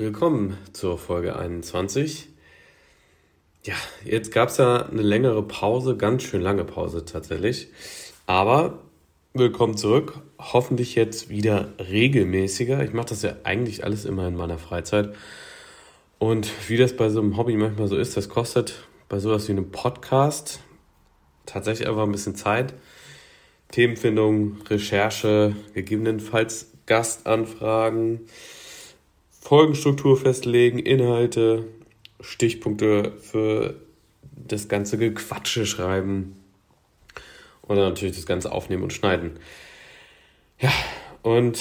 willkommen zur Folge 21. Ja, jetzt gab es ja eine längere Pause, ganz schön lange Pause tatsächlich. Aber willkommen zurück. Hoffentlich jetzt wieder regelmäßiger. Ich mache das ja eigentlich alles immer in meiner Freizeit. Und wie das bei so einem Hobby manchmal so ist, das kostet bei sowas wie einem Podcast tatsächlich einfach ein bisschen Zeit. Themenfindung, Recherche, gegebenenfalls Gastanfragen, Folgenstruktur festlegen, Inhalte, Stichpunkte für das ganze Gequatsche schreiben und dann natürlich das Ganze aufnehmen und schneiden. Ja, und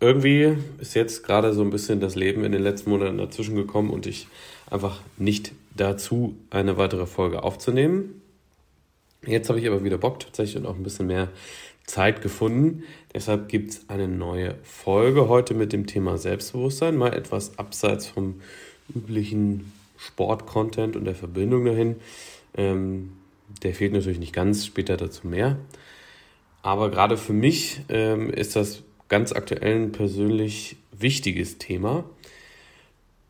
irgendwie ist jetzt gerade so ein bisschen das Leben in den letzten Monaten dazwischen gekommen und ich einfach nicht dazu, eine weitere Folge aufzunehmen. Jetzt habe ich aber wieder Bock tatsächlich und auch ein bisschen mehr Zeit gefunden. Deshalb gibt es eine neue Folge heute mit dem Thema Selbstbewusstsein, mal etwas abseits vom üblichen Sport-Content und der Verbindung dahin. Ähm, der fehlt natürlich nicht ganz, später dazu mehr. Aber gerade für mich ähm, ist das ganz aktuell ein persönlich wichtiges Thema,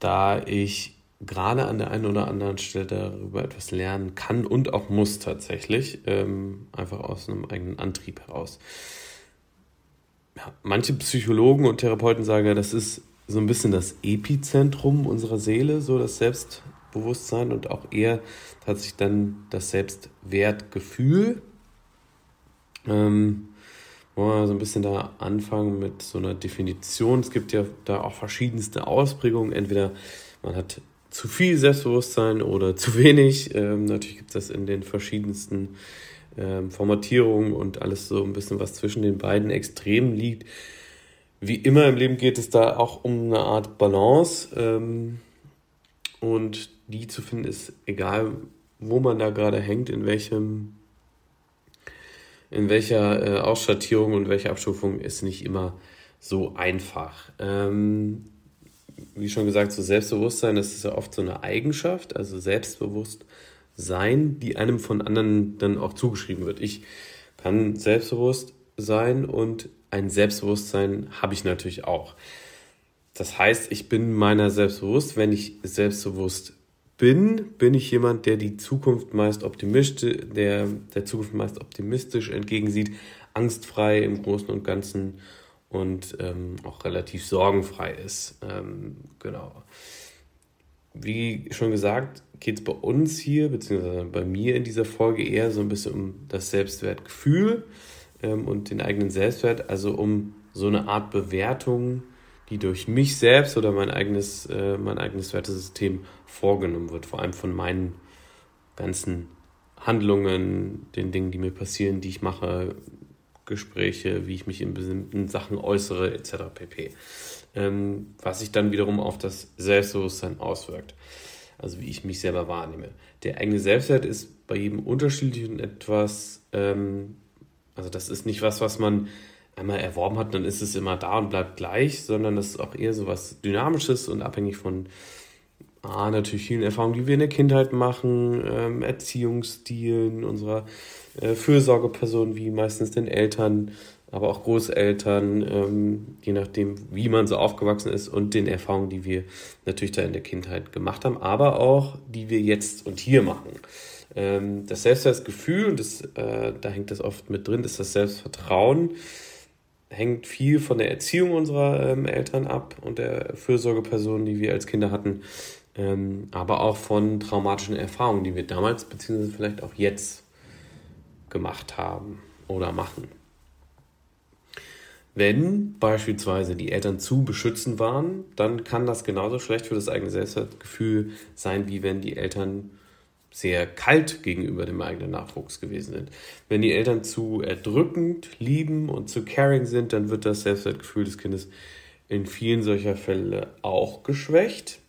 da ich gerade an der einen oder anderen Stelle darüber etwas lernen kann und auch muss tatsächlich, ähm, einfach aus einem eigenen Antrieb heraus. Ja, manche Psychologen und Therapeuten sagen ja, das ist so ein bisschen das Epizentrum unserer Seele, so das Selbstbewusstsein und auch eher tatsächlich dann das Selbstwertgefühl. Ähm, wollen wir so ein bisschen da anfangen mit so einer Definition. Es gibt ja da auch verschiedenste Ausprägungen. Entweder man hat zu viel Selbstbewusstsein oder zu wenig. Ähm, natürlich gibt es das in den verschiedensten ähm, Formatierungen und alles so ein bisschen, was zwischen den beiden Extremen liegt. Wie immer im Leben geht es da auch um eine Art Balance. Ähm, und die zu finden ist egal, wo man da gerade hängt, in welchem in welcher äh, Ausschattierung und welcher Abstufung ist nicht immer so einfach. Ähm, wie schon gesagt, so Selbstbewusstsein, das ist ja oft so eine Eigenschaft, also selbstbewusst sein, die einem von anderen dann auch zugeschrieben wird. Ich kann selbstbewusst sein und ein Selbstbewusstsein habe ich natürlich auch. Das heißt, ich bin meiner selbstbewusst. Wenn ich selbstbewusst bin, bin ich jemand, der die Zukunft meist optimistisch, der der Zukunft meist optimistisch entgegensieht, angstfrei im Großen und Ganzen und ähm, auch relativ sorgenfrei ist. Ähm, genau. Wie schon gesagt, geht es bei uns hier, beziehungsweise bei mir in dieser Folge eher so ein bisschen um das Selbstwertgefühl ähm, und den eigenen Selbstwert, also um so eine Art Bewertung, die durch mich selbst oder mein eigenes, äh, mein eigenes Wertesystem vorgenommen wird, vor allem von meinen ganzen Handlungen, den Dingen, die mir passieren, die ich mache, Gespräche, wie ich mich in bestimmten Sachen äußere, etc. pp. Ähm, was sich dann wiederum auf das Selbstbewusstsein auswirkt. Also wie ich mich selber wahrnehme. Der eigene Selbstwert ist bei jedem unterschiedlich und etwas, ähm, also das ist nicht was, was man einmal erworben hat, dann ist es immer da und bleibt gleich, sondern das ist auch eher so was Dynamisches und abhängig von ah, natürlich vielen Erfahrungen, die wir in der Kindheit machen, ähm, Erziehungsstilen unserer äh, Fürsorgepersonen, wie meistens den Eltern, aber auch Großeltern, ähm, je nachdem, wie man so aufgewachsen ist und den Erfahrungen, die wir natürlich da in der Kindheit gemacht haben, aber auch die wir jetzt und hier machen. Ähm, das Selbstwertgefühl, und das, äh, da hängt das oft mit drin, ist das Selbstvertrauen, hängt viel von der Erziehung unserer ähm, Eltern ab und der Fürsorgepersonen, die wir als Kinder hatten, ähm, aber auch von traumatischen Erfahrungen, die wir damals beziehungsweise vielleicht auch jetzt gemacht haben oder machen. Wenn beispielsweise die Eltern zu beschützend waren, dann kann das genauso schlecht für das eigene Selbstwertgefühl sein, wie wenn die Eltern sehr kalt gegenüber dem eigenen Nachwuchs gewesen sind. Wenn die Eltern zu erdrückend, lieben und zu caring sind, dann wird das Selbstwertgefühl des Kindes in vielen solcher Fälle auch geschwächt,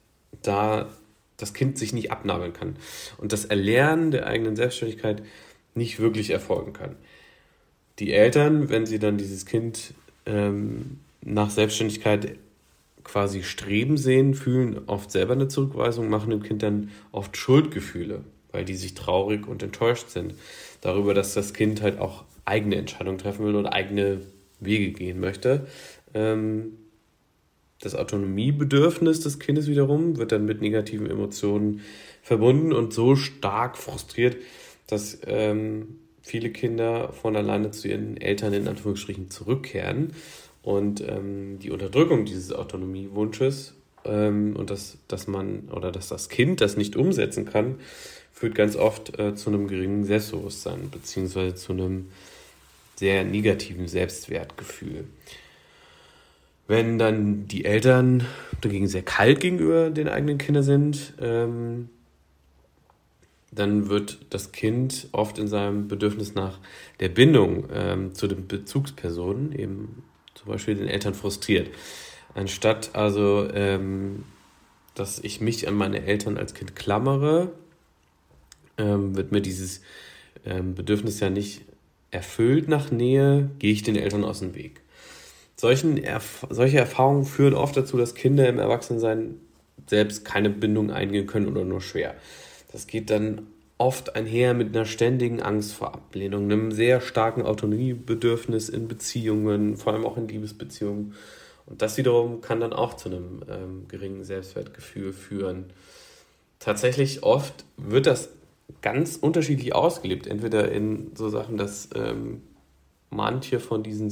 da das Kind sich nicht abnabeln kann. Und das Erlernen der eigenen Selbstständigkeit nicht wirklich erfolgen kann. Die Eltern, wenn sie dann dieses Kind ähm, nach Selbstständigkeit quasi streben sehen, fühlen oft selber eine Zurückweisung, machen dem Kind dann oft Schuldgefühle, weil die sich traurig und enttäuscht sind darüber, dass das Kind halt auch eigene Entscheidungen treffen will und eigene Wege gehen möchte. Ähm, das Autonomiebedürfnis des Kindes wiederum wird dann mit negativen Emotionen verbunden und so stark frustriert, dass ähm, viele Kinder von alleine zu ihren Eltern in Anführungsstrichen zurückkehren und ähm, die Unterdrückung dieses Autonomiewunsches ähm, und dass, dass man oder dass das Kind das nicht umsetzen kann, führt ganz oft äh, zu einem geringen Selbstbewusstsein beziehungsweise zu einem sehr negativen Selbstwertgefühl. Wenn dann die Eltern dagegen sehr kalt gegenüber den eigenen Kindern sind, ähm, dann wird das Kind oft in seinem Bedürfnis nach der Bindung ähm, zu den Bezugspersonen, eben zum Beispiel den Eltern, frustriert. Anstatt also, ähm, dass ich mich an meine Eltern als Kind klammere, ähm, wird mir dieses ähm, Bedürfnis ja nicht erfüllt nach Nähe, gehe ich den Eltern aus dem Weg. Solchen Erf solche Erfahrungen führen oft dazu, dass Kinder im Erwachsenensein selbst keine Bindung eingehen können oder nur schwer. Das geht dann oft einher mit einer ständigen Angst vor Ablehnung, einem sehr starken Autonomiebedürfnis in Beziehungen, vor allem auch in Liebesbeziehungen. Und das wiederum kann dann auch zu einem ähm, geringen Selbstwertgefühl führen. Tatsächlich oft wird das ganz unterschiedlich ausgelebt. Entweder in so Sachen, dass ähm, manche von diesen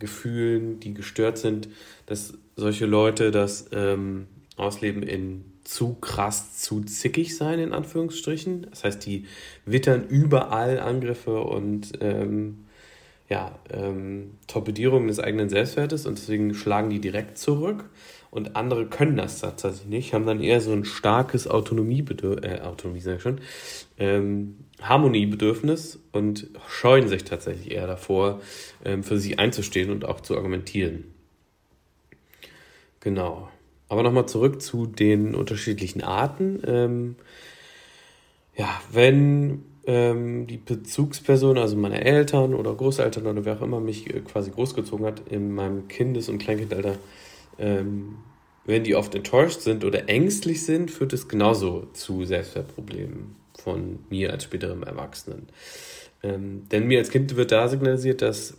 Selbstwertgefühlen, die gestört sind, dass solche Leute das ähm, ausleben in zu krass, zu zickig sein, in Anführungsstrichen. Das heißt, die wittern überall Angriffe und ähm, ja, ähm, Torpedierungen des eigenen Selbstwertes und deswegen schlagen die direkt zurück. Und andere können das tatsächlich nicht, haben dann eher so ein starkes Autonomiebedürfnis, äh, Autonomie sag ich schon, ähm, Harmoniebedürfnis und scheuen sich tatsächlich eher davor, ähm, für sich einzustehen und auch zu argumentieren. Genau. Aber nochmal zurück zu den unterschiedlichen Arten. Ähm, ja, wenn ähm, die Bezugsperson, also meine Eltern oder Großeltern oder wer auch immer mich äh, quasi großgezogen hat in meinem Kindes- und Kleinkindalter, ähm, wenn die oft enttäuscht sind oder ängstlich sind, führt es genauso zu Selbstwertproblemen von mir als späterem Erwachsenen. Ähm, denn mir als Kind wird da signalisiert, dass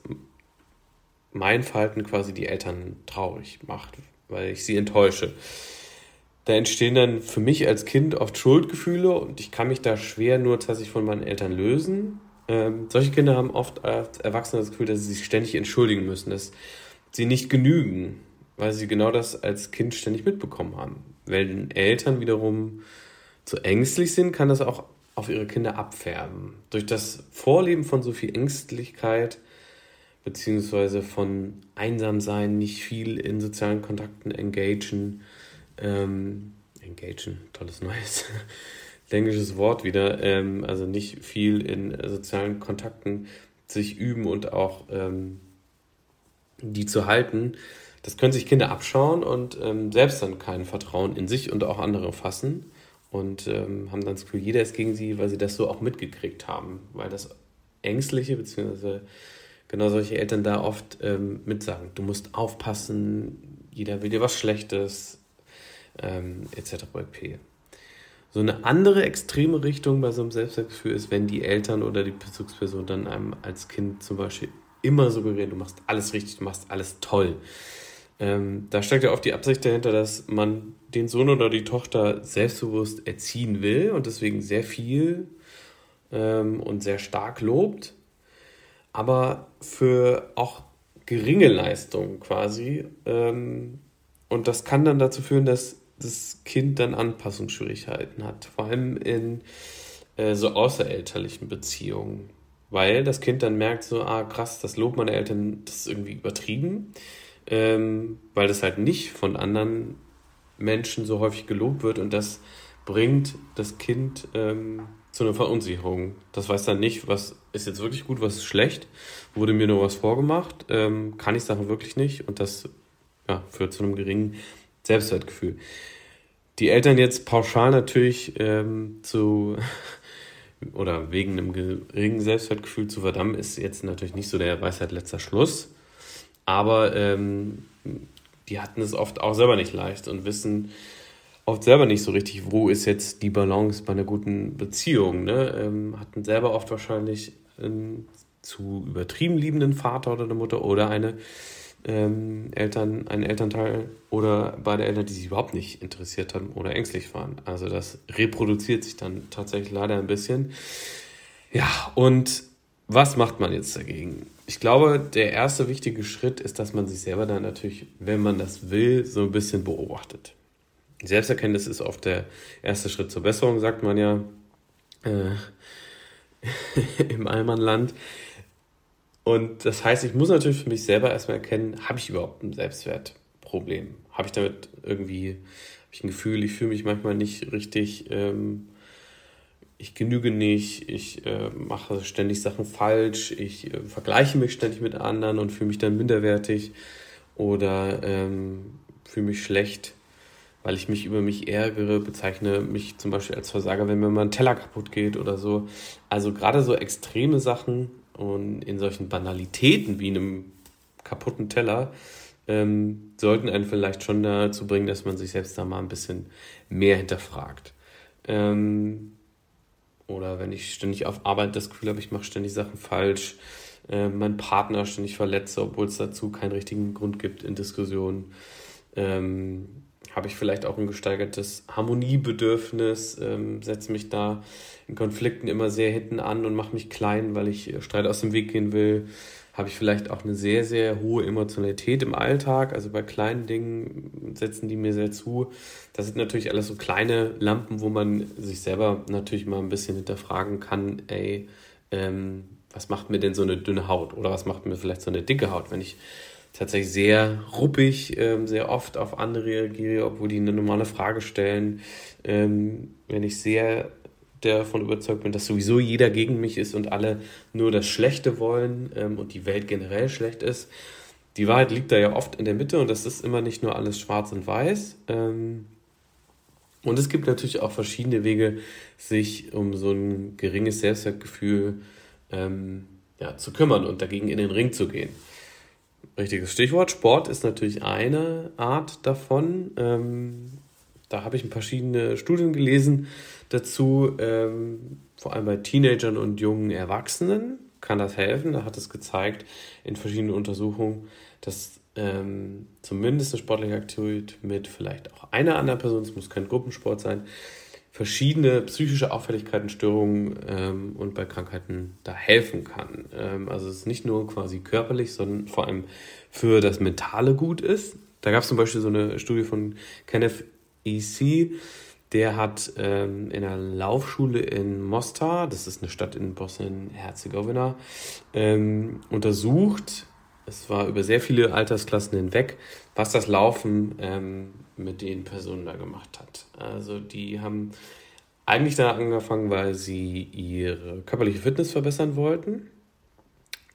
mein Verhalten quasi die Eltern traurig macht, weil ich sie enttäusche. Da entstehen dann für mich als Kind oft Schuldgefühle und ich kann mich da schwer nur tatsächlich von meinen Eltern lösen. Ähm, solche Kinder haben oft als Erwachsene das Gefühl, dass sie sich ständig entschuldigen müssen, dass sie nicht genügen, weil sie genau das als Kind ständig mitbekommen haben. Wenn Eltern wiederum zu ängstlich sind, kann das auch auf ihre Kinder abfärben. Durch das Vorleben von so viel Ängstlichkeit beziehungsweise von Einsamsein, nicht viel in sozialen Kontakten engagen. Ähm, engagen, tolles neues englisches Wort wieder. Ähm, also nicht viel in sozialen Kontakten sich üben und auch ähm, die zu halten. Das können sich Kinder abschauen und ähm, selbst dann kein Vertrauen in sich und auch andere fassen und ähm, haben dann das Gefühl, jeder ist gegen sie, weil sie das so auch mitgekriegt haben, weil das Ängstliche beziehungsweise genau solche Eltern da oft ähm, mitsagen, du musst aufpassen, jeder will dir was Schlechtes, ähm, etc. pp. So eine andere extreme Richtung bei so einem Selbstwertgefühl ist, wenn die Eltern oder die Bezugsperson dann einem als Kind zum Beispiel immer suggerieren, du machst alles richtig, du machst alles toll. Ähm, da steckt ja oft die Absicht dahinter, dass man den Sohn oder die Tochter selbstbewusst erziehen will und deswegen sehr viel ähm, und sehr stark lobt aber für auch geringe Leistungen quasi. Ähm, und das kann dann dazu führen, dass das Kind dann Anpassungsschwierigkeiten hat, vor allem in äh, so außerelterlichen Beziehungen. Weil das Kind dann merkt, so, ah krass, das Lob meiner Eltern, das ist irgendwie übertrieben, ähm, weil das halt nicht von anderen Menschen so häufig gelobt wird und das bringt das Kind ähm, zu einer Verunsicherung. Das weiß dann nicht, was ist jetzt wirklich gut, was ist schlecht. Wurde mir nur was vorgemacht, ähm, kann ich Sachen wirklich nicht und das ja, führt zu einem geringen Selbstwertgefühl. Die Eltern jetzt pauschal natürlich ähm, zu oder wegen einem geringen Selbstwertgefühl zu verdammen, ist jetzt natürlich nicht so der Weisheit letzter Schluss. Aber ähm, die hatten es oft auch selber nicht leicht und wissen, oft selber nicht so richtig, wo ist jetzt die Balance bei einer guten Beziehung. Ne? Ähm, hatten selber oft wahrscheinlich einen zu übertrieben liebenden Vater oder eine Mutter oder eine ähm, Eltern, ein Elternteil oder beide Eltern, die sich überhaupt nicht interessiert haben oder ängstlich waren. Also das reproduziert sich dann tatsächlich leider ein bisschen. Ja, und was macht man jetzt dagegen? Ich glaube, der erste wichtige Schritt ist, dass man sich selber dann natürlich, wenn man das will, so ein bisschen beobachtet. Selbsterkenntnis ist oft der erste Schritt zur Besserung, sagt man ja äh, im Allmannland. Und das heißt, ich muss natürlich für mich selber erstmal erkennen, habe ich überhaupt ein Selbstwertproblem? Habe ich damit irgendwie, habe ich ein Gefühl, ich fühle mich manchmal nicht richtig, ähm, ich genüge nicht, ich äh, mache ständig Sachen falsch, ich äh, vergleiche mich ständig mit anderen und fühle mich dann minderwertig oder ähm, fühle mich schlecht, weil ich mich über mich ärgere, bezeichne mich zum Beispiel als Versager, wenn mir mal ein Teller kaputt geht oder so. Also gerade so extreme Sachen und in solchen Banalitäten wie einem kaputten Teller ähm, sollten einen vielleicht schon dazu bringen, dass man sich selbst da mal ein bisschen mehr hinterfragt. Ähm, oder wenn ich ständig auf Arbeit das Gefühl habe, ich mache ständig Sachen falsch, äh, meinen Partner ständig verletze, obwohl es dazu keinen richtigen Grund gibt in Diskussionen. Ähm, habe ich vielleicht auch ein gesteigertes Harmoniebedürfnis, ähm, setze mich da in Konflikten immer sehr hinten an und mache mich klein, weil ich äh, Streit aus dem Weg gehen will. Habe ich vielleicht auch eine sehr, sehr hohe Emotionalität im Alltag. Also bei kleinen Dingen setzen die mir sehr zu. Das sind natürlich alles so kleine Lampen, wo man sich selber natürlich mal ein bisschen hinterfragen kann, ey, ähm, was macht mir denn so eine dünne Haut? Oder was macht mir vielleicht so eine dicke Haut, wenn ich tatsächlich sehr ruppig, ähm, sehr oft auf andere reagiere, obwohl die eine normale Frage stellen. Ähm, wenn ich sehr davon überzeugt bin, dass sowieso jeder gegen mich ist und alle nur das Schlechte wollen ähm, und die Welt generell schlecht ist. Die Wahrheit liegt da ja oft in der Mitte und das ist immer nicht nur alles schwarz und weiß. Ähm, und es gibt natürlich auch verschiedene Wege, sich um so ein geringes Selbstwertgefühl ähm, ja, zu kümmern und dagegen in den Ring zu gehen. Richtiges Stichwort. Sport ist natürlich eine Art davon. Ähm, da habe ich verschiedene Studien gelesen dazu. Ähm, vor allem bei Teenagern und jungen Erwachsenen kann das helfen. Da hat es gezeigt in verschiedenen Untersuchungen, dass ähm, zumindest eine sportliche Aktivität mit vielleicht auch einer anderen Person, es muss kein Gruppensport sein, verschiedene psychische Auffälligkeiten, Störungen ähm, und bei Krankheiten da helfen kann. Ähm, also es ist nicht nur quasi körperlich, sondern vor allem für das Mentale gut ist. Da gab es zum Beispiel so eine Studie von Kenneth E.C., der hat ähm, in einer Laufschule in Mostar, das ist eine Stadt in Bosnien-Herzegowina, ähm, untersucht, es war über sehr viele Altersklassen hinweg, was das Laufen ähm, mit den Personen da gemacht hat. Also die haben eigentlich da angefangen, weil sie ihre körperliche Fitness verbessern wollten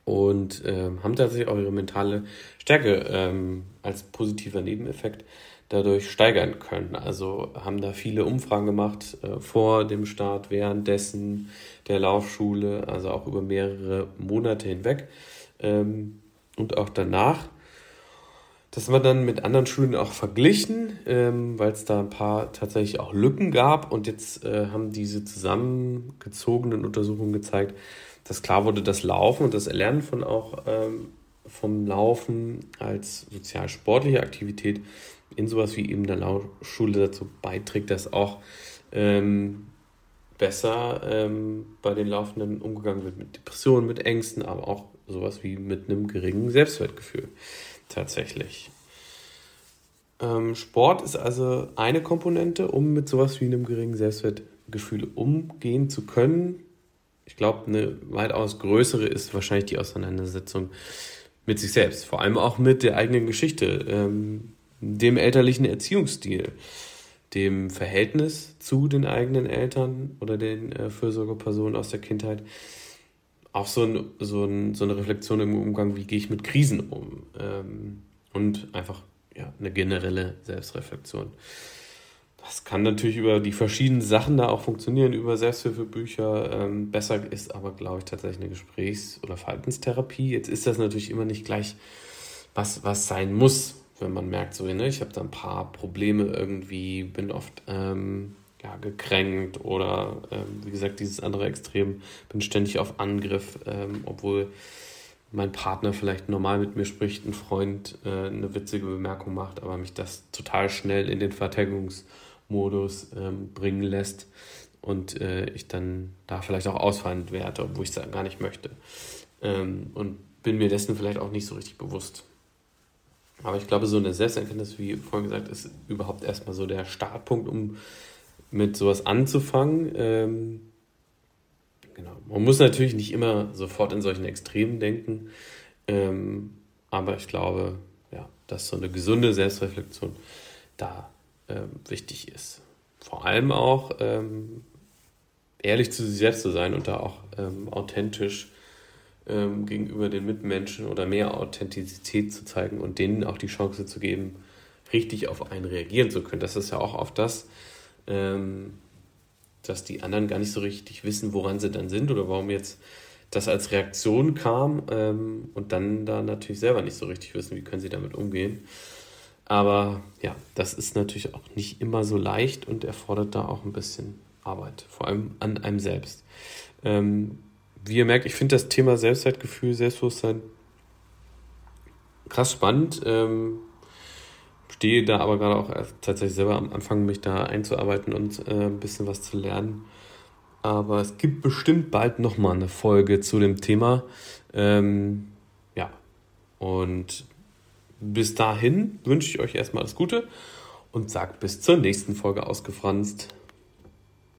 und ähm, haben tatsächlich auch ihre mentale Stärke ähm, als positiver Nebeneffekt dadurch steigern können. Also haben da viele Umfragen gemacht äh, vor dem Start, währenddessen der Laufschule, also auch über mehrere Monate hinweg ähm, und auch danach. Das war dann mit anderen Schulen auch verglichen, ähm, weil es da ein paar tatsächlich auch Lücken gab. Und jetzt äh, haben diese zusammengezogenen Untersuchungen gezeigt, dass klar wurde, das Laufen und das Erlernen von auch ähm, vom Laufen als sozial-sportliche Aktivität in sowas wie eben der Laufschule dazu beiträgt, dass auch ähm, besser ähm, bei den Laufenden umgegangen wird mit Depressionen, mit Ängsten, aber auch sowas wie mit einem geringen Selbstwertgefühl tatsächlich. Ähm, Sport ist also eine Komponente, um mit sowas wie einem geringen Selbstwertgefühl umgehen zu können. Ich glaube, eine weitaus größere ist wahrscheinlich die Auseinandersetzung mit sich selbst, vor allem auch mit der eigenen Geschichte, ähm, dem elterlichen Erziehungsstil, dem Verhältnis zu den eigenen Eltern oder den äh, Fürsorgepersonen aus der Kindheit auch so, ein, so, ein, so eine Reflexion im Umgang, wie gehe ich mit Krisen um ähm, und einfach ja, eine generelle Selbstreflexion. Das kann natürlich über die verschiedenen Sachen da auch funktionieren, über Selbsthilfebücher. Ähm, besser ist aber, glaube ich, tatsächlich eine Gesprächs- oder Verhaltenstherapie. Jetzt ist das natürlich immer nicht gleich, was, was sein muss, wenn man merkt, so, ne, ich habe da ein paar Probleme irgendwie, bin oft ähm, ja, gekränkt oder ähm, wie gesagt, dieses andere Extrem, bin ständig auf Angriff, ähm, obwohl mein Partner vielleicht normal mit mir spricht, ein Freund äh, eine witzige Bemerkung macht, aber mich das total schnell in den Verteidigungsmodus ähm, bringen lässt und äh, ich dann da vielleicht auch ausfallend werde, obwohl ich es gar nicht möchte. Ähm, und bin mir dessen vielleicht auch nicht so richtig bewusst. Aber ich glaube, so eine Selbsterkenntnis, wie vorhin gesagt, ist überhaupt erstmal so der Startpunkt, um mit sowas anzufangen. Ähm, genau. Man muss natürlich nicht immer sofort in solchen Extremen denken, ähm, aber ich glaube, ja, dass so eine gesunde Selbstreflexion da ähm, wichtig ist. Vor allem auch ähm, ehrlich zu sich selbst zu sein und da auch ähm, authentisch ähm, gegenüber den Mitmenschen oder mehr Authentizität zu zeigen und denen auch die Chance zu geben, richtig auf einen reagieren zu können. Das ist ja auch oft das, dass die anderen gar nicht so richtig wissen, woran sie dann sind oder warum jetzt das als Reaktion kam ähm, und dann da natürlich selber nicht so richtig wissen, wie können sie damit umgehen. Aber ja, das ist natürlich auch nicht immer so leicht und erfordert da auch ein bisschen Arbeit, vor allem an einem selbst. Ähm, wie ihr merkt, ich finde das Thema Selbstwertgefühl, Selbstbewusstsein krass spannend. Ähm, stehe da aber gerade auch tatsächlich selber am Anfang, mich da einzuarbeiten und äh, ein bisschen was zu lernen. Aber es gibt bestimmt bald nochmal eine Folge zu dem Thema. Ähm, ja, und bis dahin wünsche ich euch erstmal alles Gute und sagt bis zur nächsten Folge ausgefranst.